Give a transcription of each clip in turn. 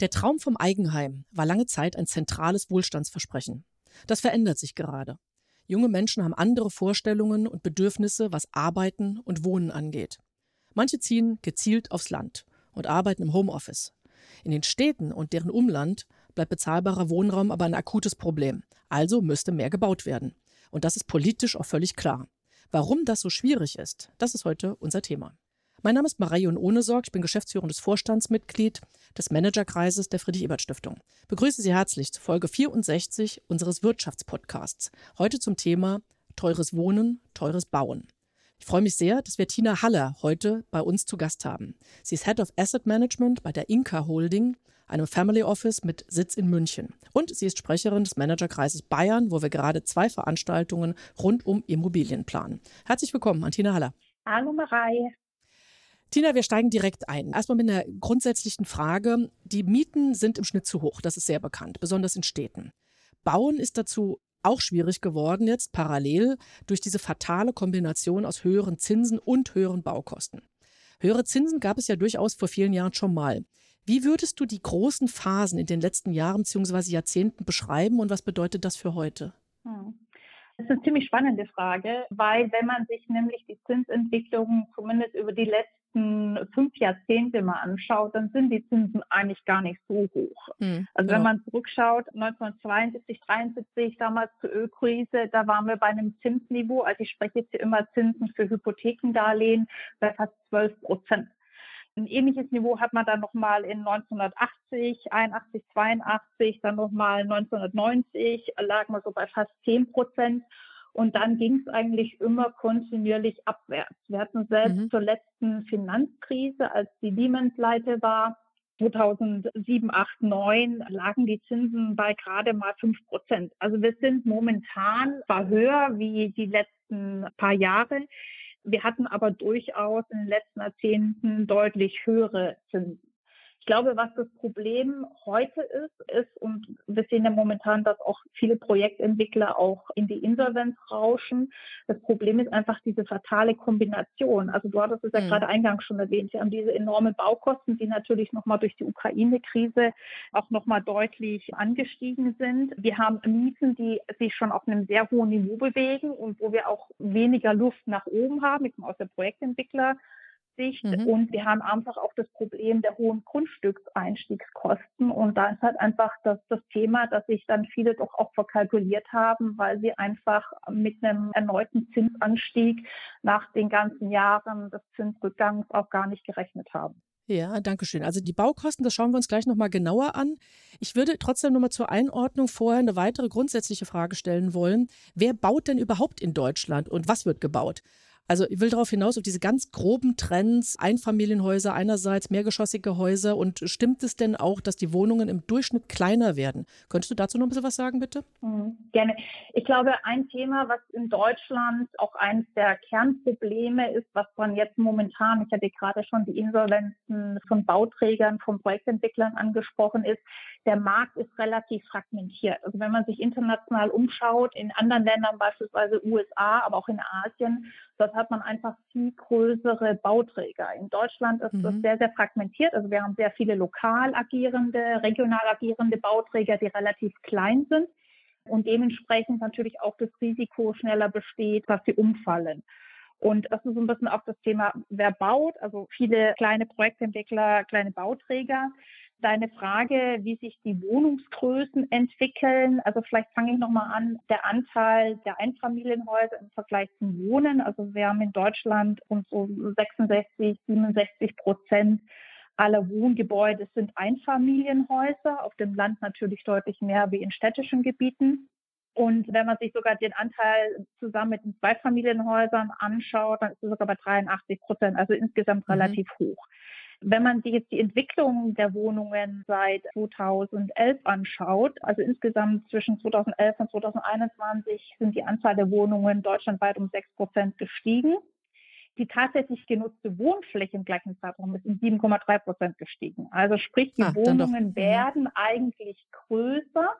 Der Traum vom Eigenheim war lange Zeit ein zentrales Wohlstandsversprechen. Das verändert sich gerade. Junge Menschen haben andere Vorstellungen und Bedürfnisse, was Arbeiten und Wohnen angeht. Manche ziehen gezielt aufs Land und arbeiten im Homeoffice. In den Städten und deren Umland bleibt bezahlbarer Wohnraum aber ein akutes Problem. Also müsste mehr gebaut werden. Und das ist politisch auch völlig klar. Warum das so schwierig ist, das ist heute unser Thema. Mein Name ist Marion Ohnesorg, ich bin geschäftsführendes Vorstandsmitglied des Managerkreises der Friedrich-Ebert-Stiftung. Begrüße Sie herzlich zu Folge 64 unseres Wirtschaftspodcasts. Heute zum Thema teures Wohnen, teures Bauen. Ich freue mich sehr, dass wir Tina Haller heute bei uns zu Gast haben. Sie ist Head of Asset Management bei der Inka Holding, einem Family Office mit Sitz in München. Und sie ist Sprecherin des Managerkreises Bayern, wo wir gerade zwei Veranstaltungen rund um Immobilien planen. Herzlich willkommen an Tina Haller. Hallo Marei. Tina, wir steigen direkt ein. Erstmal mit einer grundsätzlichen Frage. Die Mieten sind im Schnitt zu hoch, das ist sehr bekannt, besonders in Städten. Bauen ist dazu auch schwierig geworden jetzt parallel durch diese fatale Kombination aus höheren Zinsen und höheren Baukosten. Höhere Zinsen gab es ja durchaus vor vielen Jahren schon mal. Wie würdest du die großen Phasen in den letzten Jahren bzw. Jahrzehnten beschreiben und was bedeutet das für heute? Hm. Das ist eine ziemlich spannende Frage, weil wenn man sich nämlich die Zinsentwicklung zumindest über die letzten letzten fünf Jahrzehnte mal anschaut, dann sind die Zinsen eigentlich gar nicht so hoch. Mhm, also wenn man zurückschaut, 1972, 73, damals zur Ölkrise, da waren wir bei einem Zinsniveau, also ich spreche jetzt hier immer Zinsen für Hypothekendarlehen, bei fast 12 Prozent. Ein ähnliches Niveau hat man dann nochmal in 1980, 81, 82, dann nochmal 1990, lagen wir so bei fast 10 Prozent. Und dann ging es eigentlich immer kontinuierlich abwärts. Wir hatten selbst mhm. zur letzten Finanzkrise, als die Lehman-Pleite war, 2007, 8, 9 lagen die Zinsen bei gerade mal 5 Prozent. Also wir sind momentan zwar höher wie die letzten paar Jahre. Wir hatten aber durchaus in den letzten Jahrzehnten deutlich höhere Zinsen glaube, was das Problem heute ist, ist, und wir sehen ja momentan, dass auch viele Projektentwickler auch in die Insolvenz rauschen. Das Problem ist einfach diese fatale Kombination. Also du hattest es ja mhm. gerade eingangs schon erwähnt. Wir haben diese enormen Baukosten, die natürlich nochmal durch die Ukraine-Krise auch nochmal deutlich angestiegen sind. Wir haben Mieten, die sich schon auf einem sehr hohen Niveau bewegen und wo wir auch weniger Luft nach oben haben. Ich komme aus der Projektentwickler Sicht. Mhm. Und wir haben einfach auch das Problem der hohen Grundstückseinstiegskosten. Und da ist halt einfach das, das Thema, dass sich dann viele doch auch verkalkuliert haben, weil sie einfach mit einem erneuten Zinsanstieg nach den ganzen Jahren des Zinsrückgangs auch gar nicht gerechnet haben. Ja, danke schön. Also die Baukosten, das schauen wir uns gleich nochmal genauer an. Ich würde trotzdem nochmal zur Einordnung vorher eine weitere grundsätzliche Frage stellen wollen. Wer baut denn überhaupt in Deutschland und was wird gebaut? Also ich will darauf hinaus, auf diese ganz groben Trends, Einfamilienhäuser einerseits, mehrgeschossige Häuser und stimmt es denn auch, dass die Wohnungen im Durchschnitt kleiner werden? Könntest du dazu noch ein bisschen was sagen, bitte? Mhm, gerne. Ich glaube, ein Thema, was in Deutschland auch eines der Kernprobleme ist, was man jetzt momentan, ich hatte gerade schon die Insolvenzen von Bauträgern, von Projektentwicklern angesprochen ist, der Markt ist relativ fragmentiert. Also wenn man sich international umschaut, in anderen Ländern, beispielsweise USA, aber auch in Asien, dort hat man einfach viel größere Bauträger. In Deutschland ist mhm. das sehr, sehr fragmentiert. Also wir haben sehr viele lokal agierende, regional agierende Bauträger, die relativ klein sind und dementsprechend natürlich auch das Risiko schneller besteht, dass sie umfallen. Und das ist so ein bisschen auch das Thema, wer baut, also viele kleine Projektentwickler, kleine Bauträger deine Frage, wie sich die Wohnungsgrößen entwickeln. Also vielleicht fange ich nochmal an, der Anteil der Einfamilienhäuser im Vergleich zum Wohnen. Also wir haben in Deutschland rund so 66, 67 Prozent aller Wohngebäude sind Einfamilienhäuser, auf dem Land natürlich deutlich mehr wie in städtischen Gebieten. Und wenn man sich sogar den Anteil zusammen mit den Zweifamilienhäusern anschaut, dann ist es sogar bei 83 Prozent, also insgesamt mhm. relativ hoch. Wenn man sich jetzt die Entwicklung der Wohnungen seit 2011 anschaut, also insgesamt zwischen 2011 und 2021 sind die Anzahl der Wohnungen deutschlandweit um 6 Prozent gestiegen. Die tatsächlich genutzte Wohnfläche im gleichen Zeitraum ist um 7,3 Prozent gestiegen. Also sprich, die ah, Wohnungen mhm. werden eigentlich größer,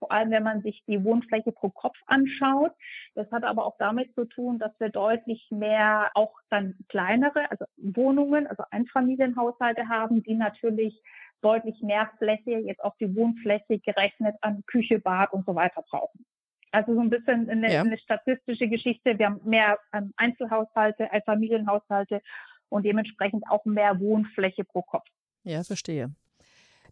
vor allem wenn man sich die Wohnfläche pro Kopf anschaut. Das hat aber auch damit zu tun, dass wir deutlich mehr auch dann kleinere, also Wohnungen, also Einfamilienhaushalte haben, die natürlich deutlich mehr Fläche jetzt auf die Wohnfläche gerechnet an Küche, Bad und so weiter brauchen. Also so ein bisschen eine, ja. eine statistische Geschichte. Wir haben mehr ähm, Einzelhaushalte als Familienhaushalte und dementsprechend auch mehr Wohnfläche pro Kopf. Ja, verstehe.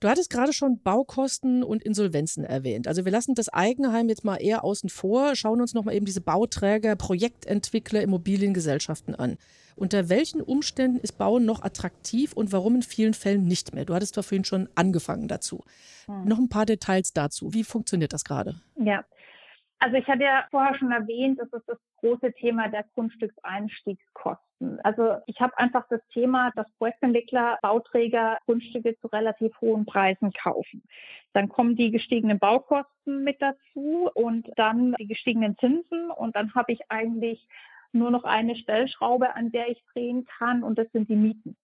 Du hattest gerade schon Baukosten und Insolvenzen erwähnt. Also wir lassen das Eigenheim jetzt mal eher außen vor, schauen uns nochmal eben diese Bauträger, Projektentwickler, Immobiliengesellschaften an. Unter welchen Umständen ist Bauen noch attraktiv und warum in vielen Fällen nicht mehr? Du hattest vorhin schon angefangen dazu. Hm. Noch ein paar Details dazu. Wie funktioniert das gerade? Ja, also ich hatte ja vorher schon erwähnt, das ist das große Thema der Grundstückseinstiegskosten. Also ich habe einfach das Thema, dass Projektentwickler, Bauträger Grundstücke zu relativ hohen Preisen kaufen. Dann kommen die gestiegenen Baukosten mit dazu und dann die gestiegenen Zinsen und dann habe ich eigentlich nur noch eine Stellschraube, an der ich drehen kann und das sind die Mieten.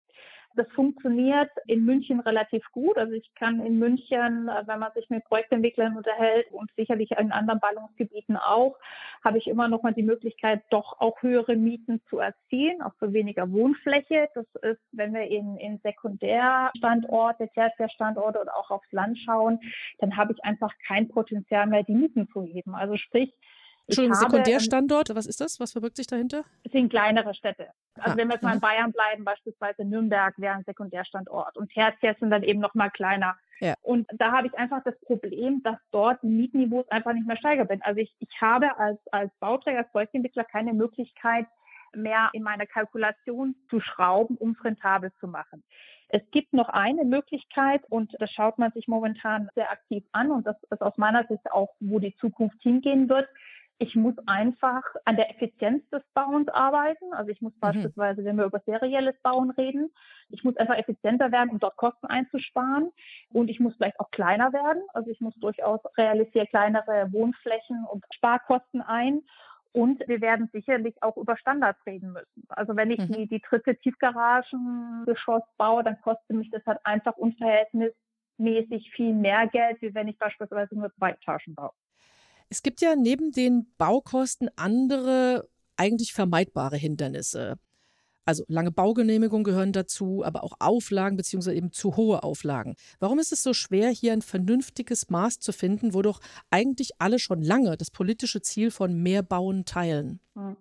Das funktioniert in München relativ gut. Also ich kann in München, äh, wenn man sich mit Projektentwicklern unterhält und sicherlich in anderen Ballungsgebieten auch, habe ich immer noch mal die Möglichkeit, doch auch höhere Mieten zu erzielen, auch für weniger Wohnfläche. Das ist, wenn wir in, in Sekundärstandorte, Tertiärstandorte oder auch aufs Land schauen, dann habe ich einfach kein Potenzial mehr, die Mieten zu heben. Also sprich, Entschuldigung, Sekundärstandort, was ist das? Was verbirgt sich dahinter? Es sind kleinere Städte. Also ah, wenn wir jetzt mal in Bayern bleiben, beispielsweise Nürnberg wäre ein Sekundärstandort und Tertiär sind dann eben noch mal kleiner. Ja. Und da habe ich einfach das Problem, dass dort die Mietniveaus einfach nicht mehr steiger sind. Also ich, ich habe als, als Bauträger, als Projektentwickler keine Möglichkeit, mehr in meiner Kalkulation zu schrauben, um es rentabel zu machen. Es gibt noch eine Möglichkeit und das schaut man sich momentan sehr aktiv an und das ist aus meiner Sicht auch, wo die Zukunft hingehen wird. Ich muss einfach an der Effizienz des Bauens arbeiten. Also ich muss mhm. beispielsweise, wenn wir über serielles Bauen reden, ich muss einfach effizienter werden, um dort Kosten einzusparen. Und ich muss vielleicht auch kleiner werden. Also ich muss durchaus realisieren kleinere Wohnflächen und Sparkosten ein. Und wir werden sicherlich auch über Standards reden müssen. Also wenn ich mhm. die, die dritte Tiefgaragengeschoss baue, dann kostet mich das halt einfach unverhältnismäßig viel mehr Geld, wie wenn ich beispielsweise nur zwei Etagen baue. Es gibt ja neben den Baukosten andere eigentlich vermeidbare Hindernisse. Also lange Baugenehmigungen gehören dazu, aber auch Auflagen beziehungsweise eben zu hohe Auflagen. Warum ist es so schwer, hier ein vernünftiges Maß zu finden, wo doch eigentlich alle schon lange das politische Ziel von mehr Bauen teilen? Hm.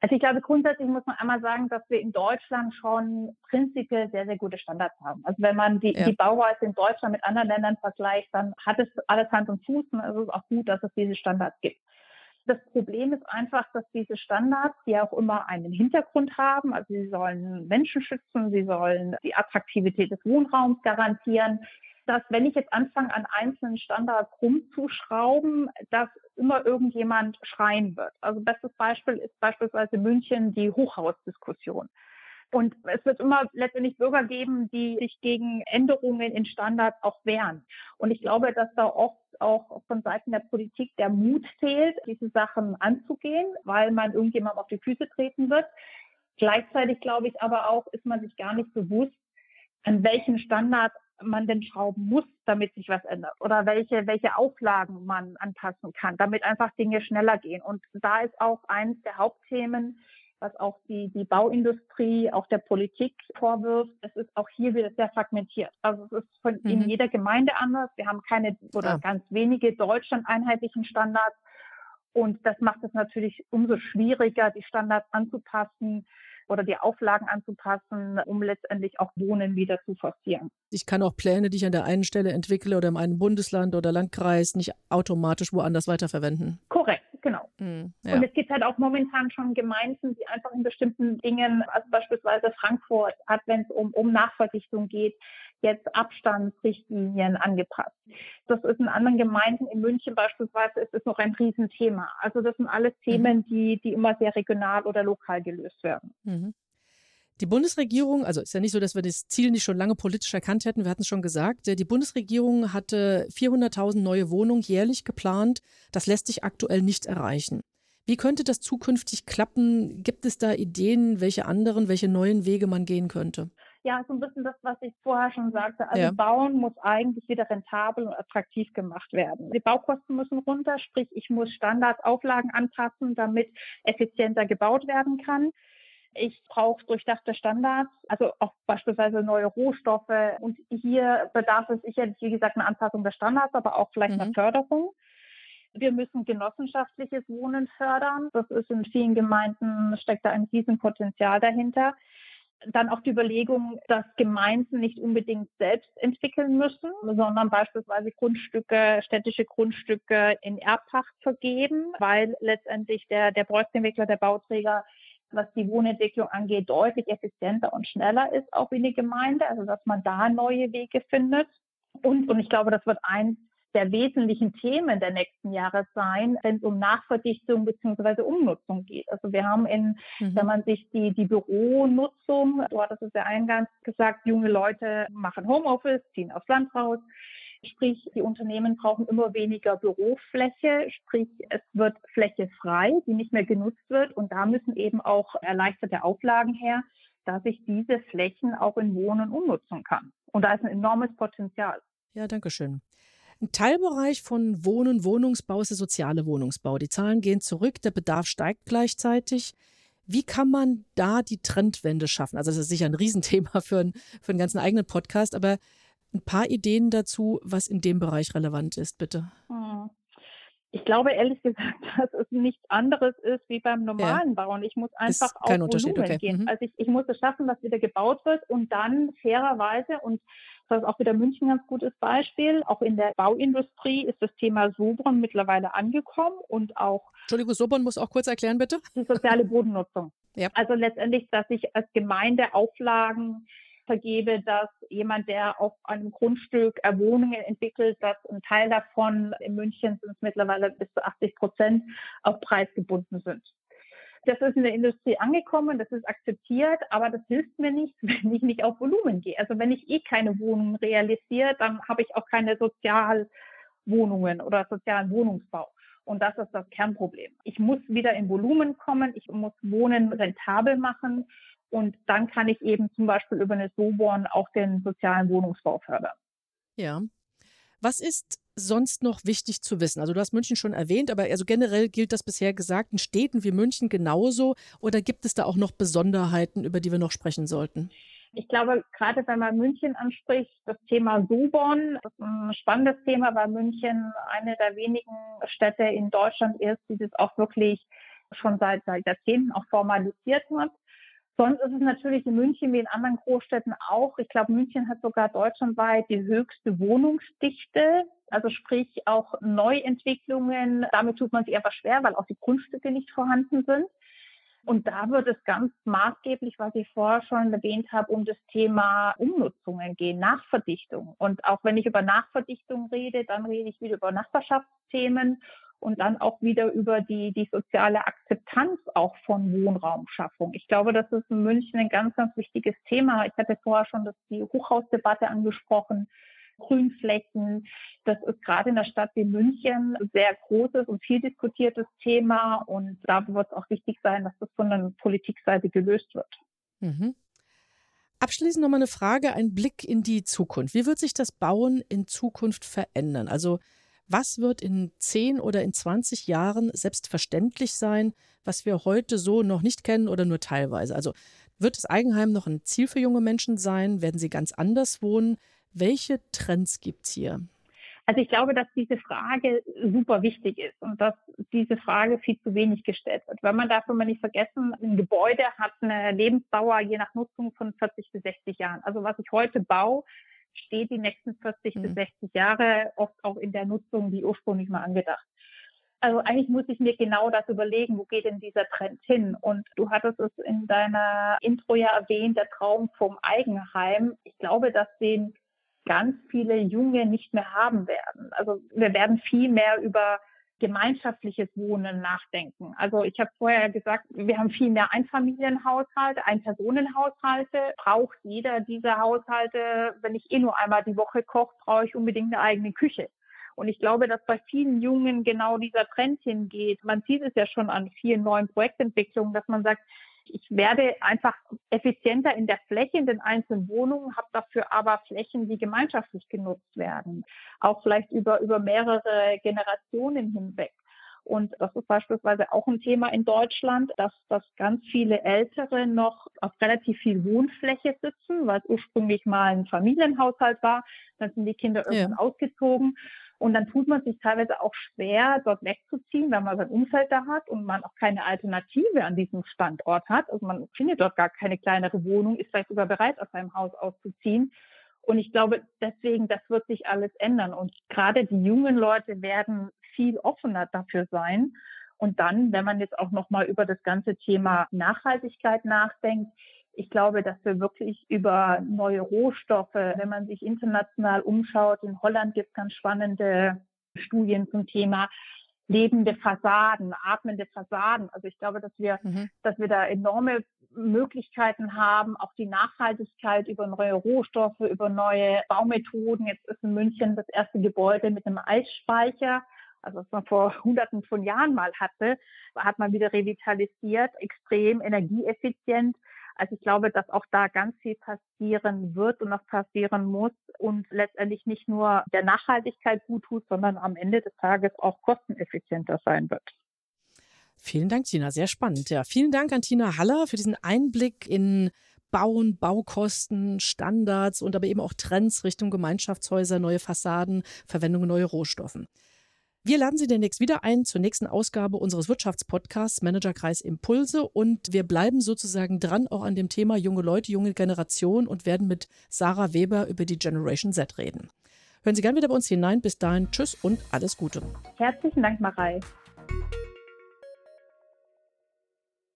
Also ich glaube, grundsätzlich muss man einmal sagen, dass wir in Deutschland schon prinzipiell sehr, sehr gute Standards haben. Also wenn man die, ja. die Bauweise in Deutschland mit anderen Ländern vergleicht, dann hat es alles Hand und Fuß und es ist auch gut, dass es diese Standards gibt. Das Problem ist einfach, dass diese Standards, die auch immer einen Hintergrund haben, also sie sollen Menschen schützen, sie sollen die Attraktivität des Wohnraums garantieren, dass wenn ich jetzt anfange, an einzelnen Standards rumzuschrauben, dass immer irgendjemand schreien wird. Also bestes Beispiel ist beispielsweise München die Hochhausdiskussion. Und es wird immer letztendlich Bürger geben, die sich gegen Änderungen in Standards auch wehren. Und ich glaube, dass da oft auch von Seiten der Politik der Mut fehlt, diese Sachen anzugehen, weil man irgendjemandem auf die Füße treten wird. Gleichzeitig glaube ich aber auch, ist man sich gar nicht bewusst, an welchen Standards man denn schrauben muss, damit sich was ändert oder welche, welche Auflagen man anpassen kann, damit einfach Dinge schneller gehen. Und da ist auch eines der Hauptthemen, was auch die, die Bauindustrie, auch der Politik vorwirft. Es ist auch hier wieder sehr fragmentiert. Also es ist von mhm. in jeder Gemeinde anders. Wir haben keine oder ja. ganz wenige Deutschland einheitlichen Standards. Und das macht es natürlich umso schwieriger, die Standards anzupassen oder die Auflagen anzupassen, um letztendlich auch Wohnen wieder zu forcieren. Ich kann auch Pläne, die ich an der einen Stelle entwickle oder in einem Bundesland oder Landkreis, nicht automatisch woanders weiterverwenden. Korrekt, genau. Mhm, ja. Und es gibt halt auch momentan schon Gemeinden, die einfach in bestimmten Dingen, also beispielsweise Frankfurt hat, wenn es um, um Nachverdichtung geht, jetzt Abstandsrichtlinien angepasst. Das ist in anderen Gemeinden, in München beispielsweise, ist es noch ein Riesenthema. Also das sind alles mhm. Themen, die, die immer sehr regional oder lokal gelöst werden. Mhm. Die Bundesregierung, also ist ja nicht so, dass wir das Ziel nicht schon lange politisch erkannt hätten, wir hatten es schon gesagt, die Bundesregierung hatte 400.000 neue Wohnungen jährlich geplant. Das lässt sich aktuell nicht erreichen. Wie könnte das zukünftig klappen? Gibt es da Ideen, welche anderen, welche neuen Wege man gehen könnte? Ja, so ein bisschen das, was ich vorher schon sagte. Also ja. Bauen muss eigentlich wieder rentabel und attraktiv gemacht werden. Die Baukosten müssen runter, sprich ich muss Standards, Auflagen anpassen, damit effizienter gebaut werden kann. Ich brauche durchdachte Standards, also auch beispielsweise neue Rohstoffe. Und hier bedarf es sicherlich, wie gesagt, eine Anpassung der Standards, aber auch vielleicht mhm. eine Förderung. Wir müssen genossenschaftliches Wohnen fördern. Das ist in vielen Gemeinden, steckt da ein Riesenpotenzial dahinter dann auch die Überlegung, dass Gemeinden nicht unbedingt selbst entwickeln müssen, sondern beispielsweise Grundstücke, städtische Grundstücke in Erbpacht vergeben, weil letztendlich der, der Projektentwickler, der Bauträger, was die Wohnentwicklung angeht, deutlich effizienter und schneller ist, auch wie eine Gemeinde, also dass man da neue Wege findet. Und, und ich glaube, das wird eins der wesentlichen Themen der nächsten Jahre sein, wenn es um Nachverdichtung bzw. Umnutzung geht. Also wir haben in, mhm. wenn man sich die, die Büronutzung, du hattest es ja eingangs gesagt, junge Leute machen Homeoffice, ziehen aufs Land raus. Sprich, die Unternehmen brauchen immer weniger Bürofläche, sprich, es wird Fläche frei, die nicht mehr genutzt wird. Und da müssen eben auch erleichterte Auflagen her, dass ich diese Flächen auch in Wohnen umnutzen kann. Und da ist ein enormes Potenzial. Ja, danke schön. Ein Teilbereich von Wohnen, Wohnungsbau ist der soziale Wohnungsbau. Die Zahlen gehen zurück, der Bedarf steigt gleichzeitig. Wie kann man da die Trendwende schaffen? Also das ist sicher ein Riesenthema für, ein, für einen ganzen eigenen Podcast, aber ein paar Ideen dazu, was in dem Bereich relevant ist, bitte. Hm. Ich glaube ehrlich gesagt, dass es nichts anderes ist wie beim normalen ja. Bauen. Ich muss einfach auf Volumen okay. gehen. Mhm. Also ich, ich muss es schaffen, dass wieder gebaut wird und dann fairerweise und das ist auch wieder München ein ganz gutes Beispiel. Auch in der Bauindustrie ist das Thema Sobron mittlerweile angekommen und auch. Entschuldigung, Sobron muss auch kurz erklären, bitte. Die soziale Bodennutzung. Ja. Also letztendlich, dass ich als Gemeinde Auflagen vergebe, dass jemand, der auf einem Grundstück Wohnungen entwickelt, dass ein Teil davon in München sind es mittlerweile bis zu 80 Prozent auf Preis gebunden sind. Das ist in der Industrie angekommen, das ist akzeptiert, aber das hilft mir nicht, wenn ich nicht auf Volumen gehe. Also wenn ich eh keine Wohnungen realisiere, dann habe ich auch keine Sozialwohnungen oder sozialen Wohnungsbau. Und das ist das Kernproblem. Ich muss wieder in Volumen kommen, ich muss Wohnen rentabel machen und dann kann ich eben zum Beispiel über eine Soborn auch den sozialen Wohnungsbau fördern. Ja. Was ist sonst noch wichtig zu wissen? Also du hast München schon erwähnt, aber also generell gilt das bisher gesagt in Städten wie München genauso oder gibt es da auch noch Besonderheiten, über die wir noch sprechen sollten? Ich glaube, gerade wenn man München anspricht, das Thema Subon, ist ein spannendes Thema, weil München eine der wenigen Städte in Deutschland ist, die das auch wirklich schon seit, seit Jahrzehnten auch formalisiert hat. Sonst ist es natürlich in München wie in anderen Großstädten auch. Ich glaube, München hat sogar deutschlandweit die höchste Wohnungsdichte. Also sprich auch Neuentwicklungen. Damit tut man sich einfach schwer, weil auch die Grundstücke nicht vorhanden sind. Und da wird es ganz maßgeblich, was ich vorher schon erwähnt habe, um das Thema Umnutzungen gehen, Nachverdichtung. Und auch wenn ich über Nachverdichtung rede, dann rede ich wieder über Nachbarschaftsthemen und dann auch wieder über die, die soziale Akzeptanz auch von Wohnraumschaffung. Ich glaube, das ist in München ein ganz, ganz wichtiges Thema. Ich hatte vorher schon das, die Hochhausdebatte angesprochen. Grünflächen. Das ist gerade in der Stadt wie München ein sehr großes und viel diskutiertes Thema. Und da wird es auch wichtig sein, dass das von der Politikseite gelöst wird. Mhm. Abschließend nochmal eine Frage, ein Blick in die Zukunft. Wie wird sich das Bauen in Zukunft verändern? Also was wird in 10 oder in 20 Jahren selbstverständlich sein, was wir heute so noch nicht kennen oder nur teilweise? Also wird das Eigenheim noch ein Ziel für junge Menschen sein? Werden sie ganz anders wohnen? Welche Trends gibt es hier? Also ich glaube, dass diese Frage super wichtig ist und dass diese Frage viel zu wenig gestellt wird. Weil man darf immer nicht vergessen, ein Gebäude hat eine Lebensdauer je nach Nutzung von 40 bis 60 Jahren. Also was ich heute baue, steht die nächsten 40 mhm. bis 60 Jahre oft auch in der Nutzung wie ursprünglich mal angedacht. Also eigentlich muss ich mir genau das überlegen, wo geht denn dieser Trend hin? Und du hattest es in deiner Intro ja erwähnt, der Traum vom Eigenheim. Ich glaube, dass den ganz viele Junge nicht mehr haben werden. Also wir werden viel mehr über gemeinschaftliches Wohnen nachdenken. Also ich habe vorher gesagt, wir haben viel mehr Einfamilienhaushalte, Einpersonenhaushalte. Braucht jeder dieser Haushalte, wenn ich eh nur einmal die Woche koche, brauche ich unbedingt eine eigene Küche. Und ich glaube, dass bei vielen Jungen genau dieser Trend hingeht. Man sieht es ja schon an vielen neuen Projektentwicklungen, dass man sagt, ich werde einfach effizienter in der Fläche in den einzelnen Wohnungen, habe dafür aber Flächen, die gemeinschaftlich genutzt werden, auch vielleicht über, über mehrere Generationen hinweg. Und das ist beispielsweise auch ein Thema in Deutschland, dass, dass ganz viele Ältere noch auf relativ viel Wohnfläche sitzen, weil es ursprünglich mal ein Familienhaushalt war. Dann sind die Kinder irgendwann ja. ausgezogen. Und dann tut man sich teilweise auch schwer, dort wegzuziehen, wenn man sein Umfeld da hat und man auch keine Alternative an diesem Standort hat. Also man findet dort gar keine kleinere Wohnung, ist vielleicht sogar bereit, aus seinem Haus auszuziehen. Und ich glaube, deswegen, das wird sich alles ändern. Und gerade die jungen Leute werden viel offener dafür sein. Und dann, wenn man jetzt auch nochmal über das ganze Thema Nachhaltigkeit nachdenkt, ich glaube, dass wir wirklich über neue Rohstoffe, wenn man sich international umschaut, in Holland gibt es ganz spannende Studien zum Thema lebende Fassaden, atmende Fassaden. Also ich glaube, dass wir, mhm. dass wir da enorme Möglichkeiten haben, auch die Nachhaltigkeit über neue Rohstoffe, über neue Baumethoden. Jetzt ist in München das erste Gebäude mit einem Eisspeicher also was man vor hunderten von Jahren mal hatte, hat man wieder revitalisiert, extrem energieeffizient. Also ich glaube, dass auch da ganz viel passieren wird und noch passieren muss und letztendlich nicht nur der Nachhaltigkeit gut tut, sondern am Ende des Tages auch kosteneffizienter sein wird. Vielen Dank, Tina. Sehr spannend. Ja, vielen Dank an Tina Haller für diesen Einblick in Bauen, Baukosten, Standards und aber eben auch Trends Richtung Gemeinschaftshäuser, neue Fassaden, Verwendung neuer Rohstoffen. Wir laden Sie demnächst wieder ein zur nächsten Ausgabe unseres Wirtschaftspodcasts Managerkreis Impulse und wir bleiben sozusagen dran auch an dem Thema junge Leute, junge Generation und werden mit Sarah Weber über die Generation Z reden. Hören Sie gerne wieder bei uns hinein. Bis dahin, tschüss und alles Gute. Herzlichen Dank, Marei.